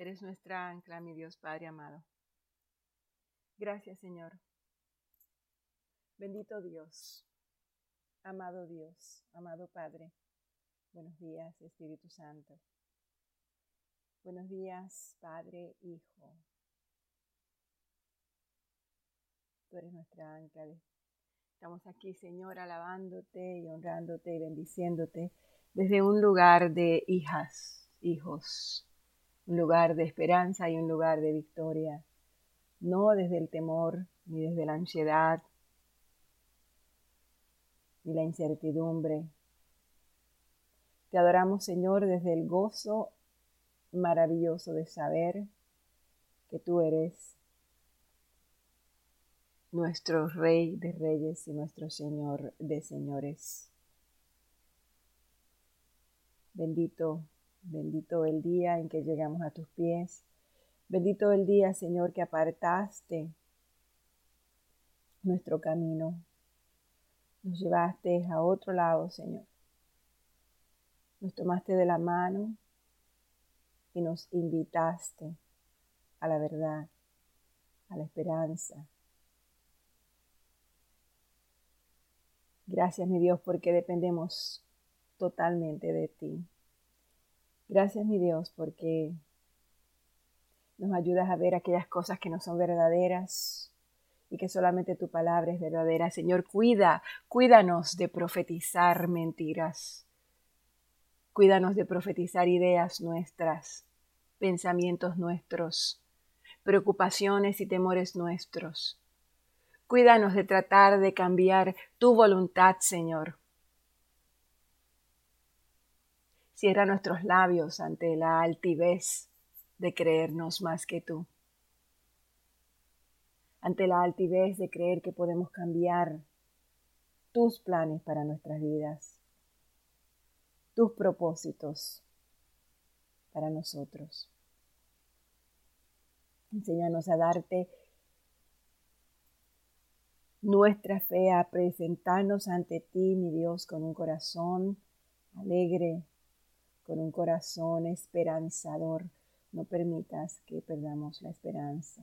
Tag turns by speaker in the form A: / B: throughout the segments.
A: Eres nuestra ancla, mi Dios Padre amado. Gracias, Señor. Bendito Dios, amado Dios, amado Padre. Buenos días, Espíritu Santo. Buenos días, Padre, Hijo. Tú eres nuestra ancla. Estamos aquí, Señor, alabándote y honrándote y bendiciéndote desde un lugar de hijas, hijos, un lugar de esperanza y un lugar de victoria, no desde el temor ni desde la ansiedad ni la incertidumbre. Te adoramos, Señor, desde el gozo maravilloso de saber que tú eres nuestro Rey de Reyes y nuestro Señor de Señores. Bendito, bendito el día en que llegamos a tus pies. Bendito el día, Señor, que apartaste nuestro camino. Nos llevaste a otro lado, Señor. Nos tomaste de la mano y nos invitaste a la verdad, a la esperanza. Gracias, mi Dios, porque dependemos totalmente de ti. Gracias, mi Dios, porque nos ayudas a ver aquellas cosas que no son verdaderas y que solamente tu palabra es verdadera. Señor, cuida, cuídanos de profetizar mentiras. Cuídanos de profetizar ideas nuestras, pensamientos nuestros, preocupaciones y temores nuestros. Cuídanos de tratar de cambiar tu voluntad, Señor, Cierra nuestros labios ante la altivez de creernos más que tú. Ante la altivez de creer que podemos cambiar tus planes para nuestras vidas, tus propósitos para nosotros. Enséñanos a darte nuestra fe, a presentarnos ante ti, mi Dios, con un corazón alegre, con un corazón esperanzador. No permitas que perdamos la esperanza.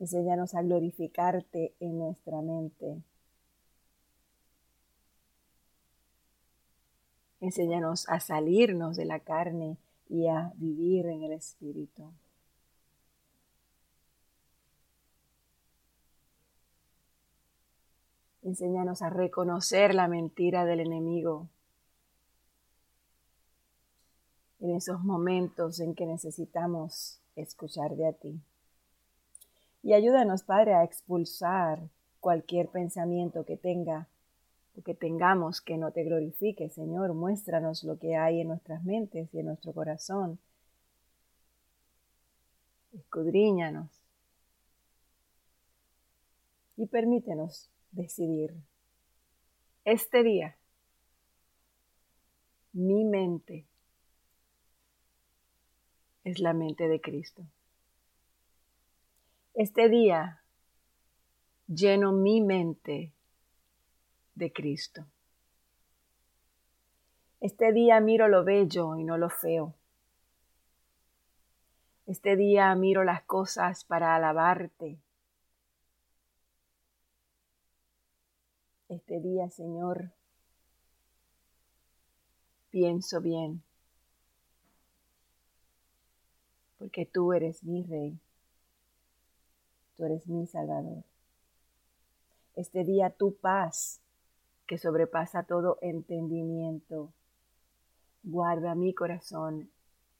A: Enséñanos a glorificarte en nuestra mente. Enséñanos a salirnos de la carne y a vivir en el Espíritu. Enséñanos a reconocer la mentira del enemigo en esos momentos en que necesitamos escuchar de a ti. Y ayúdanos, Padre, a expulsar cualquier pensamiento que tenga o que tengamos que no te glorifique, Señor. Muéstranos lo que hay en nuestras mentes y en nuestro corazón. Escudriñanos. Y permítenos decidir este día mi mente es la mente de Cristo. Este día lleno mi mente de Cristo. Este día miro lo bello y no lo feo. Este día miro las cosas para alabarte. Este día, Señor, pienso bien. Porque tú eres mi rey, tú eres mi salvador. Este día tu paz, que sobrepasa todo entendimiento, guarda mi corazón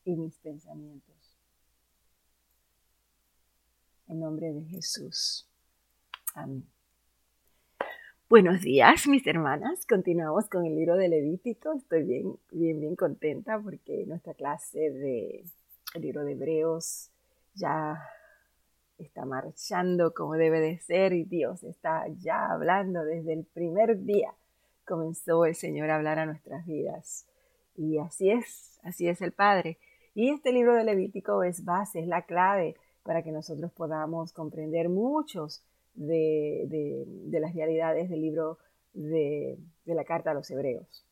A: y mis pensamientos. En nombre de Jesús. Amén. Buenos días, mis hermanas. Continuamos con el libro de Levítico. Estoy bien, bien, bien contenta porque nuestra clase de el libro de Hebreos ya está marchando como debe de ser y Dios está ya hablando desde el primer día. Comenzó el Señor a hablar a nuestras vidas. Y así es, así es el Padre. Y este libro de Levítico es base, es la clave para que nosotros podamos comprender muchos de, las realidades del libro de, de la carta a los Hebreos.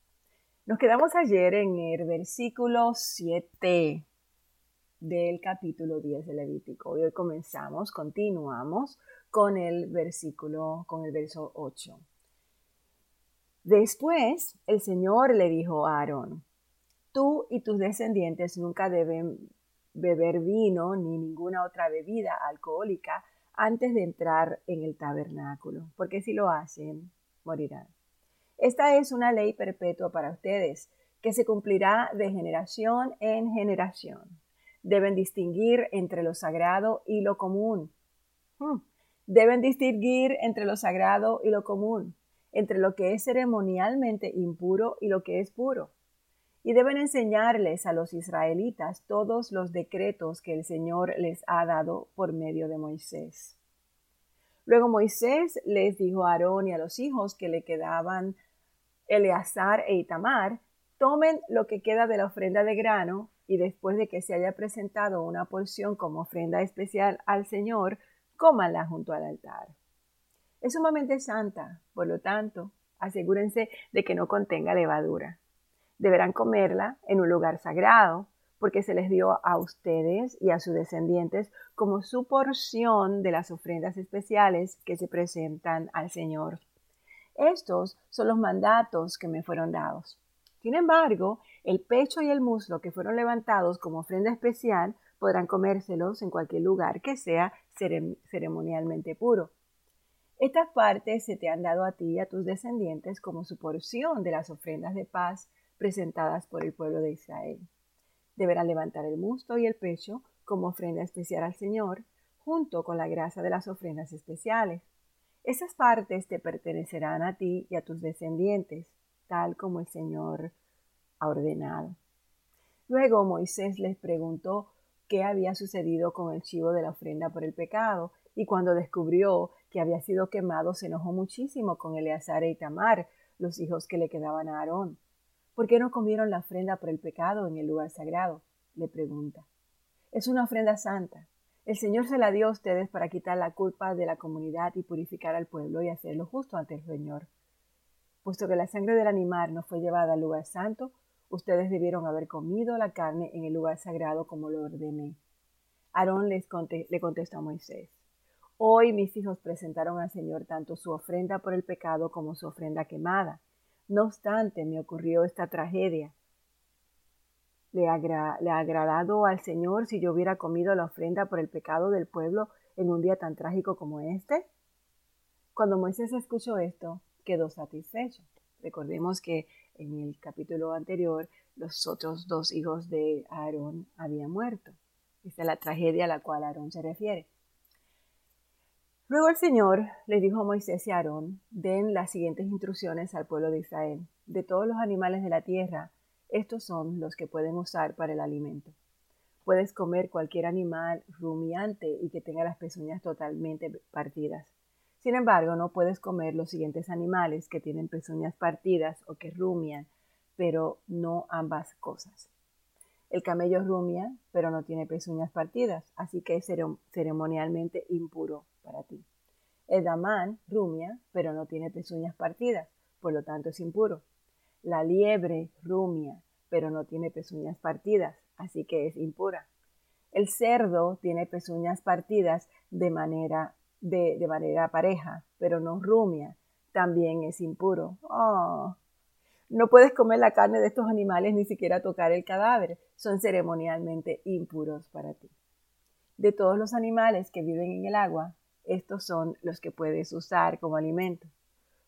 A: Nos quedamos ayer en el versículo 7 del capítulo 10 de Levítico. Hoy comenzamos, continuamos con el versículo, con el verso 8. Después el Señor le dijo a Aarón, tú y tus descendientes nunca deben beber vino ni ninguna otra bebida alcohólica antes de entrar en el tabernáculo, porque si lo hacen, morirán. Esta es una ley perpetua para ustedes, que se cumplirá de generación en generación. Deben distinguir entre lo sagrado y lo común. Hmm. Deben distinguir entre lo sagrado y lo común, entre lo que es ceremonialmente impuro y lo que es puro y deben enseñarles a los israelitas todos los decretos que el Señor les ha dado por medio de Moisés. Luego Moisés les dijo a Aarón y a los hijos que le quedaban Eleazar e Itamar, tomen lo que queda de la ofrenda de grano y después de que se haya presentado una porción como ofrenda especial al Señor, cómanla junto al altar. Es sumamente santa, por lo tanto, asegúrense de que no contenga levadura deberán comerla en un lugar sagrado, porque se les dio a ustedes y a sus descendientes como su porción de las ofrendas especiales que se presentan al Señor. Estos son los mandatos que me fueron dados. Sin embargo, el pecho y el muslo que fueron levantados como ofrenda especial podrán comérselos en cualquier lugar que sea ceremonialmente puro. Estas partes se te han dado a ti y a tus descendientes como su porción de las ofrendas de paz presentadas por el pueblo de Israel. Deberán levantar el muslo y el pecho como ofrenda especial al Señor, junto con la grasa de las ofrendas especiales. Esas partes te pertenecerán a ti y a tus descendientes, tal como el Señor ha ordenado. Luego Moisés les preguntó qué había sucedido con el chivo de la ofrenda por el pecado, y cuando descubrió que había sido quemado, se enojó muchísimo con Eleazar e Itamar, los hijos que le quedaban a Aarón. ¿Por qué no comieron la ofrenda por el pecado en el lugar sagrado? le pregunta. Es una ofrenda santa. El Señor se la dio a ustedes para quitar la culpa de la comunidad y purificar al pueblo y hacerlo justo ante el Señor. Puesto que la sangre del animal no fue llevada al lugar santo, ustedes debieron haber comido la carne en el lugar sagrado como lo ordené. Aarón les le contestó a Moisés. Hoy mis hijos presentaron al Señor tanto su ofrenda por el pecado como su ofrenda quemada. No obstante, me ocurrió esta tragedia. ¿Le, ha agradado al Señor si yo hubiera comido la ofrenda por el pecado del pueblo en un día tan trágico como este? Cuando Moisés escuchó esto, quedó satisfecho. Recordemos que en el capítulo anterior los otros dos hijos de Aarón habían muerto. Esta es la tragedia a la cual Aarón se refiere. Luego el Señor le dijo a Moisés y a Aarón, den las siguientes instrucciones al pueblo de Israel. De todos los animales de la tierra, estos son los que pueden usar para el alimento. Puedes comer cualquier animal rumiante y que tenga las pezuñas totalmente partidas. Sin embargo, no puedes comer los siguientes animales que tienen pezuñas partidas o que rumian, pero no ambas cosas. El camello rumia, pero no tiene pezuñas partidas, así que es ceremonialmente impuro para ti. El damán rumia, pero no tiene pezuñas partidas, por lo tanto es impuro. La liebre rumia, pero no tiene pezuñas partidas, así que es impura. El cerdo tiene pezuñas partidas de manera, de, manera pareja, pero no rumia, también es impuro. Oh. No puedes comer la carne de estos animales ni siquiera tocar el cadáver, son ceremonialmente impuros para ti. De todos los animales que viven en el agua, estos son los que puedes usar como alimento.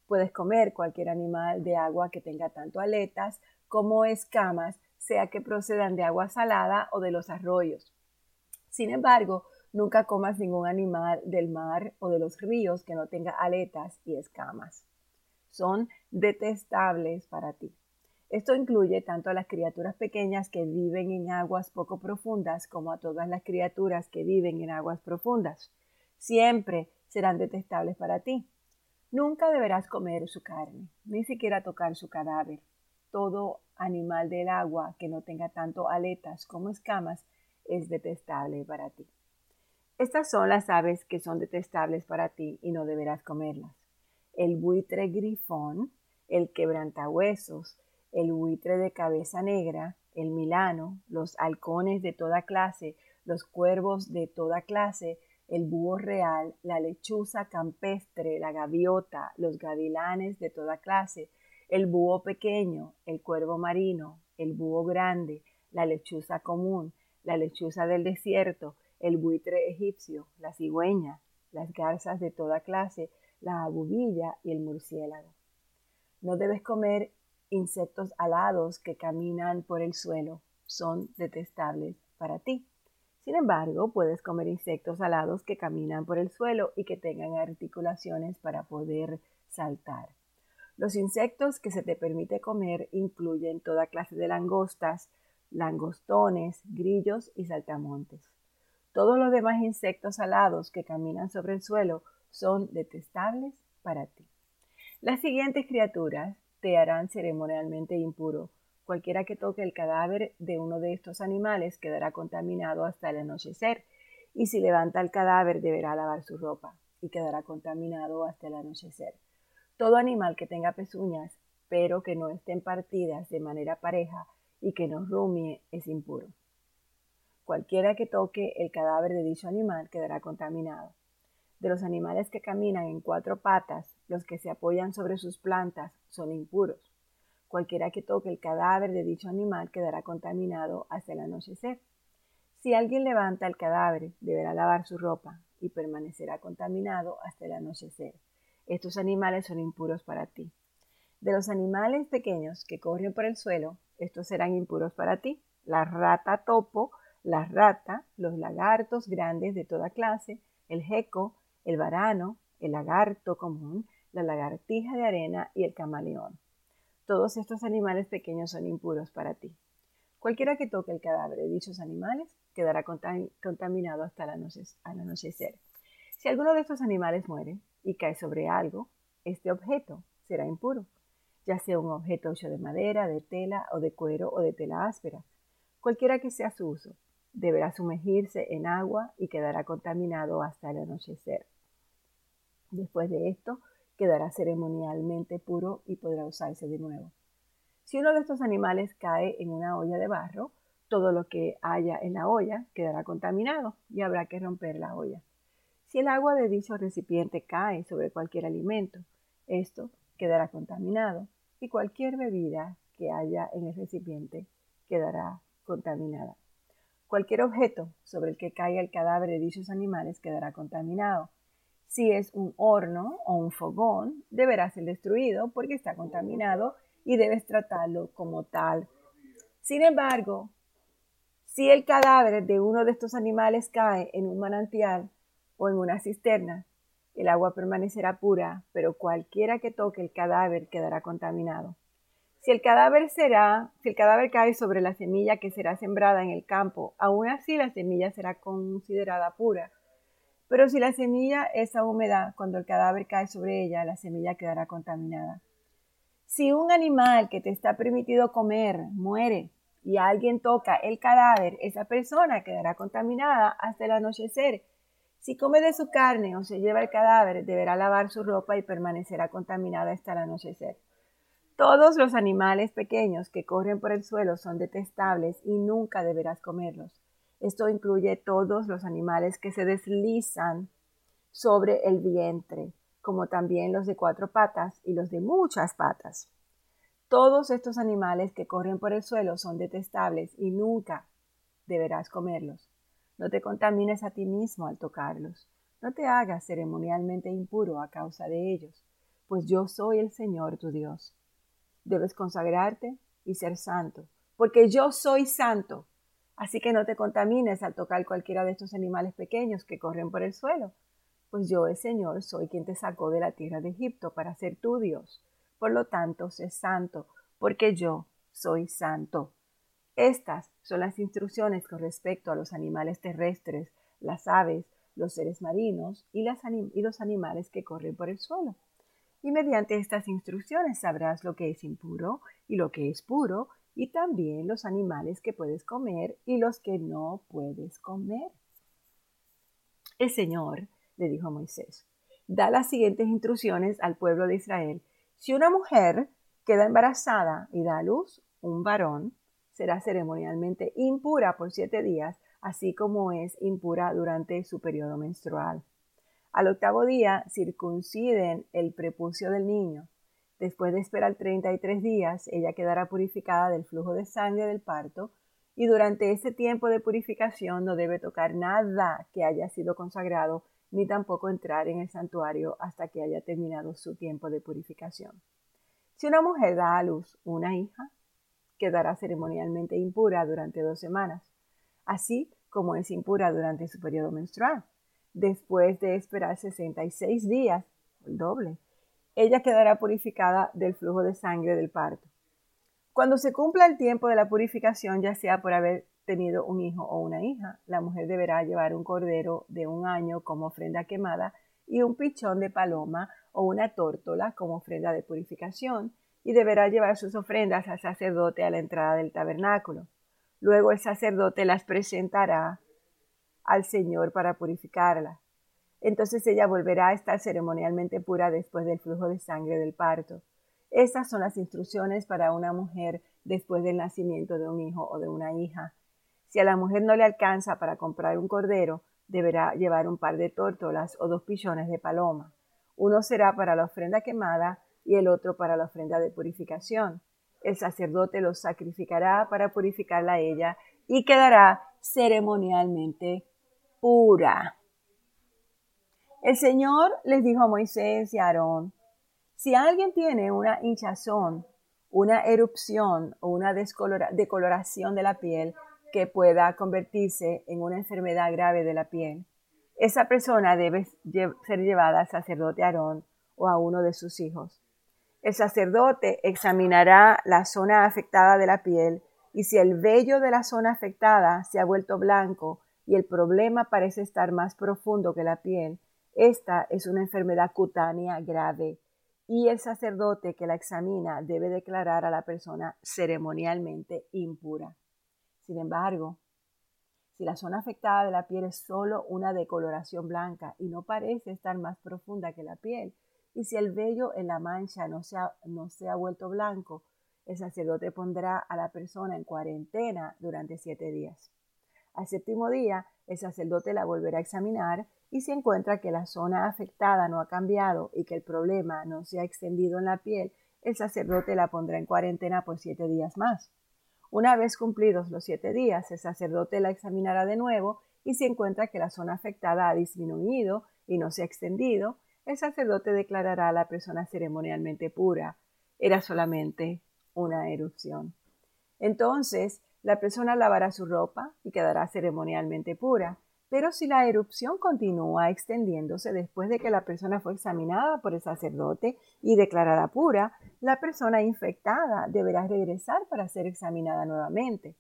A: Puedes comer cualquier animal de agua que tenga tanto aletas como escamas, sea que procedan de agua salada o de los arroyos. Sin embargo, nunca comas ningún animal del mar o de los ríos que no tenga aletas y escamas. Son detestables para ti. Esto incluye tanto a las criaturas pequeñas que viven en aguas poco profundas como a todas las criaturas que viven en aguas profundas siempre serán detestables para ti. Nunca deberás comer su carne, ni siquiera tocar su cadáver. Todo animal del agua que no tenga tanto aletas como escamas es detestable para ti. Estas son las aves que son detestables para ti y no deberás comerlas. El buitre grifón, el quebrantahuesos, el buitre de cabeza negra, el milano, los halcones de toda clase, los cuervos de toda clase, el búho real, la lechuza campestre, la gaviota, los gavilanes de toda clase, el búho pequeño, el cuervo marino, el búho grande, la lechuza común, la lechuza del desierto, el buitre egipcio, la cigüeña, las garzas de toda clase, la abubilla y el murciélago. No debes comer insectos alados que caminan por el suelo, son detestables para ti. Sin embargo, puedes comer insectos alados que caminan por el suelo y que tengan articulaciones para poder saltar. Los insectos que se te permite comer incluyen toda clase de langostas, langostones, grillos y saltamontes. Todos los demás insectos alados que caminan sobre el suelo son detestables para ti. Las siguientes criaturas te harán ceremonialmente impuro, Cualquiera que toque el cadáver de uno de estos animales quedará contaminado hasta el anochecer, y si levanta el cadáver deberá lavar su ropa, y quedará contaminado hasta el anochecer. Todo animal que tenga pezuñas, pero que no estén partidas de manera pareja y que no rumie, es impuro. Cualquiera que toque el cadáver de dicho animal quedará contaminado. De los animales que caminan en cuatro patas, los que se apoyan sobre sus plantas son impuros. Cualquiera que toque el cadáver de dicho animal quedará contaminado hasta el anochecer. Si alguien levanta el cadáver, deberá lavar su ropa y permanecerá contaminado hasta el anochecer. Estos animales son impuros para ti. De los animales pequeños que corren por el suelo, estos serán impuros para ti. La rata topo, la rata, los lagartos grandes de toda clase, el geco, el varano, el lagarto común, la lagartija de arena y el camaleón. Todos estos animales pequeños son impuros para ti. Cualquiera que toque el cadáver de dichos animales quedará contaminado hasta el anochecer. Si alguno de estos animales muere y cae sobre algo, este objeto será impuro, ya sea un objeto hecho de madera, de tela o de cuero o de tela áspera. Cualquiera que sea su uso, deberá sumergirse en agua y quedará contaminado hasta el anochecer. Después de esto, quedará ceremonialmente puro y podrá usarse de nuevo. Si uno de estos animales cae en una olla de barro, todo lo que haya en la olla quedará contaminado y habrá que romper la olla. Si el agua de dicho recipiente cae sobre cualquier alimento, esto quedará contaminado y cualquier bebida que haya en el recipiente quedará contaminada. Cualquier objeto sobre el que caiga el cadáver de dichos animales quedará contaminado si es un horno o un fogón, deberá ser destruido porque está contaminado y debes tratarlo como tal. Sin embargo, si el cadáver de uno de estos animales cae en un manantial o en una cisterna, el agua permanecerá pura, pero cualquiera que toque el cadáver quedará contaminado. Si el cadáver cae sobre la semilla que será sembrada en el campo, aún así la semilla será considerada pura pero si la semilla es húmeda, cuando el cadáver cae sobre ella, la semilla quedará contaminada. Si un animal que te está permitido comer muere y alguien toca el cadáver, esa persona quedará contaminada hasta el anochecer. Si come de su carne o se lleva el cadáver, deberá lavar su ropa y permanecerá contaminada hasta el anochecer. Todos los animales pequeños que corren por el suelo son detestables y nunca deberás comerlos. Esto incluye todos los animales que se deslizan sobre el vientre, como también los de cuatro patas y los de muchas patas. Todos estos animales que corren por el suelo son detestables y nunca deberás comerlos. No te contamines a ti mismo al tocarlos. No te hagas ceremonialmente impuro a causa de ellos, pues yo soy el Señor tu Dios. Debes consagrarte y ser santo, porque yo soy santo Así que no te contamines al tocar cualquiera de estos animales pequeños que corren por el suelo, pues yo, el Señor, soy quien te sacó de la tierra de Egipto para ser tu Dios. Por lo tanto, sé santo, porque yo soy santo. Estas son las instrucciones con respecto a los animales terrestres, las aves, los seres marinos y, y los animales que corren por el suelo. Y mediante estas instrucciones sabrás lo que es impuro y lo que es puro, y también los animales que puedes comer y los que no puedes comer. El Señor le dijo a Moisés, da las siguientes instrucciones al pueblo de Israel. Si una mujer queda embarazada y da a luz un varón, será ceremonialmente impura por siete días, así como es impura durante su periodo menstrual. Al octavo día circunciden el prepucio del niño. Después de esperar 33 días, ella quedará purificada del flujo de sangre del parto y durante ese tiempo de purificación no debe tocar nada que haya sido consagrado ni tampoco entrar en el santuario hasta que haya terminado su tiempo de purificación. Si una mujer da a luz una hija, quedará ceremonialmente impura durante dos semanas, así como es impura durante su periodo menstrual. Después de esperar 66 días, el doble, ella quedará purificada del flujo de sangre del parto. Cuando se cumpla el tiempo de la purificación, ya sea por haber tenido un hijo o una hija, la mujer deberá llevar un cordero de un año como ofrenda quemada y un pichón de paloma o una tórtola como ofrenda de purificación, y deberá llevar sus ofrendas al sacerdote a la entrada del tabernáculo. Luego el sacerdote las presentará al Señor para purificarlas. Entonces ella volverá a estar ceremonialmente pura después del flujo de sangre del parto. Estas son las instrucciones para una mujer después del nacimiento de un hijo o de una hija. Si a la mujer no le alcanza para comprar un cordero, deberá llevar un par de tórtolas o dos pillones de paloma. Uno será para la ofrenda quemada y el otro para la ofrenda de purificación. El sacerdote los sacrificará para purificarla a ella y quedará ceremonialmente pura. El Señor les dijo a Moisés y a Aarón, si alguien tiene una hinchazón, una erupción o una decoloración de la piel que pueda convertirse en una enfermedad grave de la piel, esa persona debe ser llevada al sacerdote Aarón o a uno de sus hijos. El sacerdote examinará la zona afectada de la piel y si el vello de la zona afectada se ha vuelto blanco y el problema parece estar más profundo que la piel, esta es una enfermedad cutánea grave y el sacerdote que la examina debe declarar a la persona ceremonialmente impura. Sin embargo, si la zona afectada de la piel es solo una decoloración blanca y no parece estar más profunda que la piel, y si el vello en la mancha no se ha, no se ha vuelto blanco, el sacerdote pondrá a la persona en cuarentena durante siete días. Al séptimo día, el sacerdote la volverá a examinar y si encuentra que la zona afectada no ha cambiado y que el problema no se ha extendido en la piel, el sacerdote la pondrá en cuarentena por siete días más. Una vez cumplidos los siete días, el sacerdote la examinará de nuevo y si encuentra que la zona afectada ha disminuido y no se ha extendido, el sacerdote declarará a la persona ceremonialmente pura. Era solamente una erupción. Entonces, la persona lavará su ropa y quedará ceremonialmente pura. Pero si la erupción continúa extendiéndose después de que la persona fue examinada por el sacerdote y declarada pura, la persona infectada deberá regresar para ser examinada nuevamente.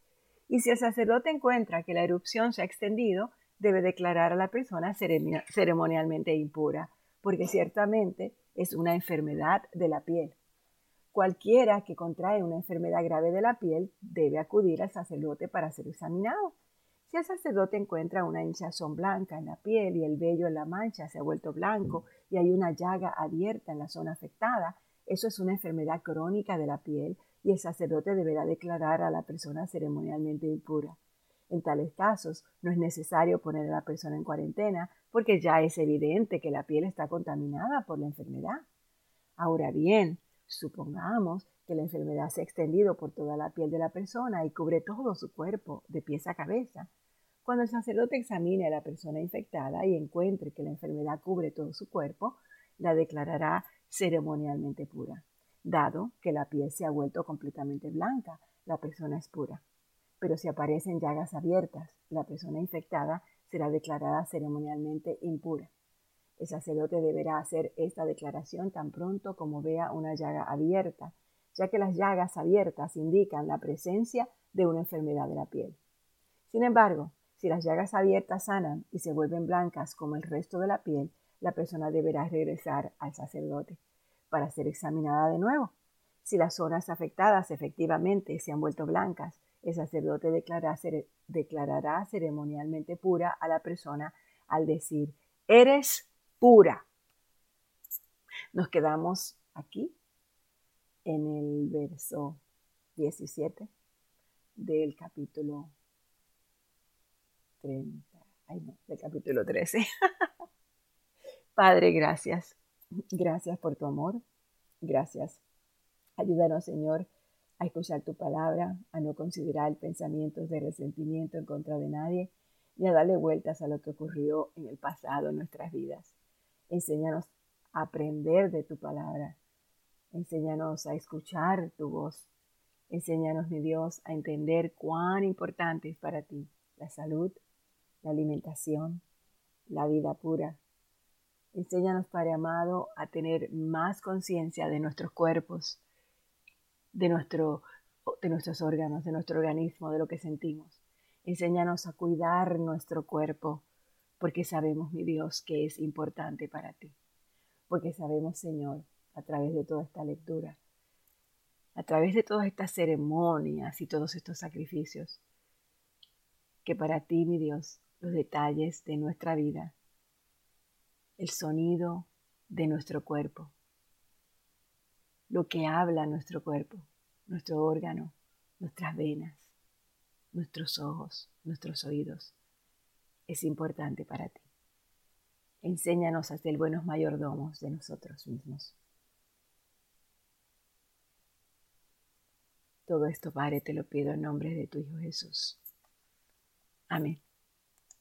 A: Y si el sacerdote encuentra que la erupción se ha extendido, debe declarar a la persona ceremonialmente impura, porque ciertamente es una enfermedad de la piel. Cualquiera que contrae una enfermedad grave de la piel debe acudir al sacerdote para ser examinado. Si el sacerdote encuentra una hinchazón blanca en la piel y el vello en la mancha se ha vuelto blanco y hay una llaga abierta en la zona afectada, eso es una enfermedad crónica de la piel y el sacerdote deberá declarar a la persona ceremonialmente impura. En tales casos, no es necesario poner a la persona en cuarentena porque ya es evidente que la piel está contaminada por la enfermedad. Ahora bien, supongamos que la enfermedad se ha extendido por toda la piel de la persona y cubre todo su cuerpo, de pies a cabeza. Cuando el sacerdote examine a la persona infectada y encuentre que la enfermedad cubre todo su cuerpo, la declarará ceremonialmente pura. Dado que la piel se ha vuelto completamente blanca, la persona es pura. Pero si aparecen llagas abiertas, la persona infectada será declarada ceremonialmente impura. El sacerdote deberá hacer esta declaración tan pronto como vea una llaga abierta ya que las llagas abiertas indican la presencia de una enfermedad de la piel. Sin embargo, si las llagas abiertas sanan y se vuelven blancas como el resto de la piel, la persona deberá regresar al sacerdote para ser examinada de nuevo. Si las zonas afectadas efectivamente se han vuelto blancas, el sacerdote declarará, ceremonialmente pura a la persona al decir, eres pura. Nos quedamos aquí en el verso 17. del capítulo 30, ay no, del capítulo 13. Padre, gracias. Gracias por tu amor. Gracias. Ayúdanos, Señor, a escuchar tu palabra, a no considerar pensamientos de resentimiento en contra de nadie, ni a darle vueltas a lo que ocurrió en el pasado en nuestras vidas. Enséñanos a aprender de tu palabra. Enséñanos a escuchar tu voz. Enséñanos, mi Dios, a entender cuán importante es para ti la salud, la alimentación, la vida pura. Enséñanos, Padre amado, a tener más conciencia de nuestros cuerpos, de, nuestro, de nuestros órganos, de nuestro organismo, de lo que sentimos. Enséñanos a cuidar nuestro cuerpo, porque sabemos, mi Dios, que es importante para ti. Porque sabemos, Señor, a través de toda esta lectura, a través de todas estas ceremonias y todos estos sacrificios, que para ti, mi Dios, los detalles de nuestra vida, el sonido de nuestro cuerpo, lo que habla nuestro cuerpo, nuestro órgano, nuestras venas, nuestros ojos, nuestros oídos, es importante para ti. Enséñanos a ser buenos mayordomos de nosotros mismos. Todo esto, Padre, te lo pido en nombre de tu Hijo Jesús. Amén.